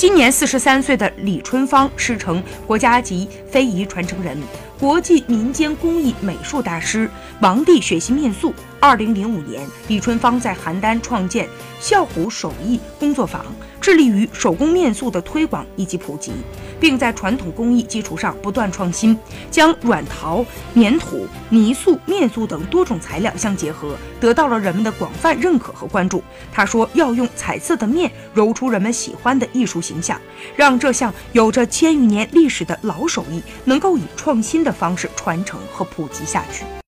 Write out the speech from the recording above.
今年四十三岁的李春芳师承国家级非遗传承人、国际民间工艺美术大师王帝学习面塑。二零零五年，李春芳在邯郸创建笑虎手艺工作坊，致力于手工面塑的推广以及普及，并在传统工艺基础上不断创新，将软陶、粘土、泥塑、面塑等多种材料相结合，得到了人们的广泛认可和关注。他说：“要用彩色的面揉出人们喜欢的艺术形象，让这项有着千余年历史的老手艺能够以创新的方式传承和普及下去。”